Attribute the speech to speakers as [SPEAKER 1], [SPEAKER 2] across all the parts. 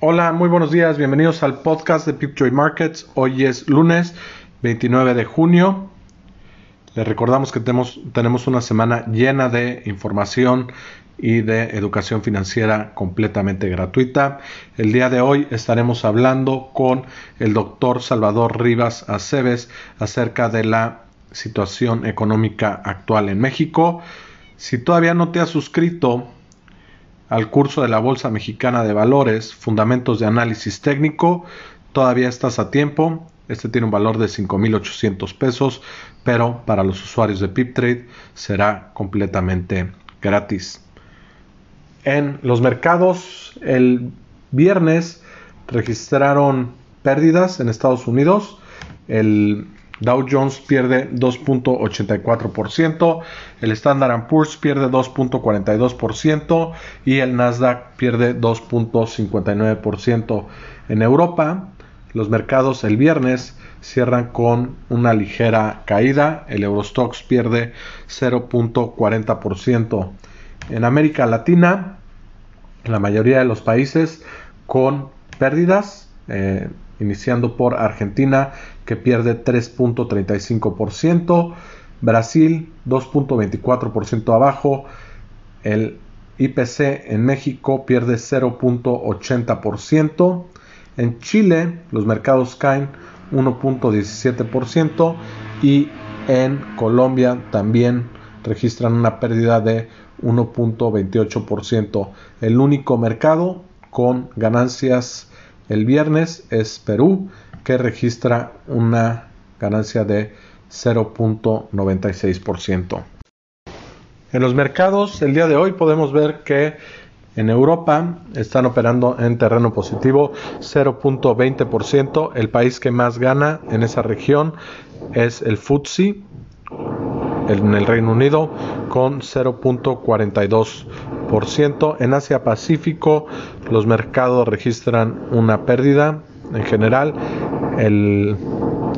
[SPEAKER 1] Hola, muy buenos días, bienvenidos al podcast de Pipjoy Markets. Hoy es lunes 29 de junio. Les recordamos que tenemos, tenemos una semana llena de información y de educación financiera completamente gratuita. El día de hoy estaremos hablando con el doctor Salvador Rivas Aceves acerca de la situación económica actual en México. Si todavía no te has suscrito al curso de la Bolsa Mexicana de Valores, Fundamentos de Análisis Técnico. Todavía estás a tiempo. Este tiene un valor de 5.800 pesos, pero para los usuarios de PipTrade será completamente gratis. En los mercados, el viernes registraron pérdidas en Estados Unidos. Dow Jones pierde 2.84%, el Standard Poor's pierde 2.42% y el Nasdaq pierde 2.59%. En Europa, los mercados el viernes cierran con una ligera caída, el Eurostox pierde 0.40%. En América Latina, la mayoría de los países con pérdidas, eh, iniciando por Argentina que pierde 3.35%, Brasil 2.24% abajo, el IPC en México pierde 0.80%, en Chile los mercados caen 1.17% y en Colombia también registran una pérdida de 1.28%. El único mercado con ganancias el viernes es Perú, que registra una ganancia de 0.96%. En los mercados, el día de hoy podemos ver que en Europa están operando en terreno positivo 0.20%. El país que más gana en esa región es el FTSE en el Reino Unido con 0.42%. En Asia Pacífico los mercados registran una pérdida en general. El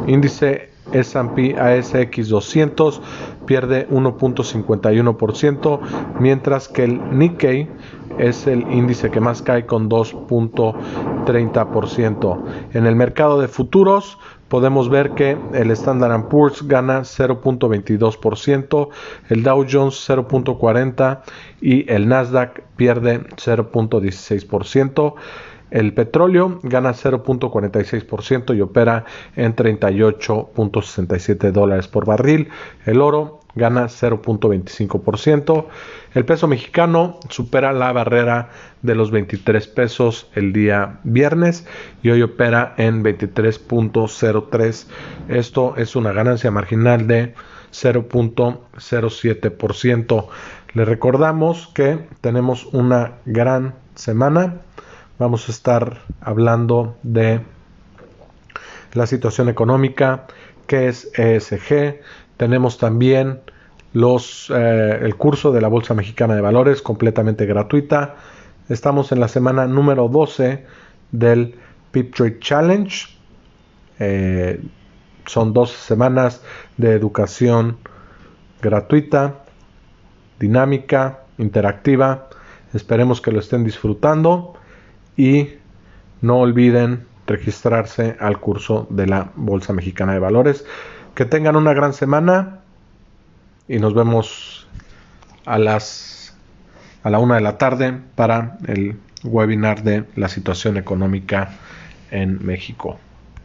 [SPEAKER 1] índice S&P ASX 200 pierde 1.51%, mientras que el Nikkei es el índice que más cae con 2.30%. En el mercado de futuros podemos ver que el Standard Poor's gana 0.22%, el Dow Jones 0.40% y el Nasdaq pierde 0.16%. El petróleo gana 0.46% y opera en 38.67 dólares por barril. El oro gana 0.25%. El peso mexicano supera la barrera de los 23 pesos el día viernes y hoy opera en 23.03. Esto es una ganancia marginal de 0.07%. Le recordamos que tenemos una gran semana vamos a estar hablando de la situación económica, que es ESG. Tenemos también los, eh, el curso de la Bolsa Mexicana de Valores completamente gratuita. Estamos en la semana número 12 del Pip Trade Challenge. Eh, son dos semanas de educación gratuita, dinámica, interactiva. Esperemos que lo estén disfrutando y no olviden registrarse al curso de la Bolsa Mexicana de Valores. Que tengan una gran semana y nos vemos a las a la una de la tarde para el webinar de la situación económica en México.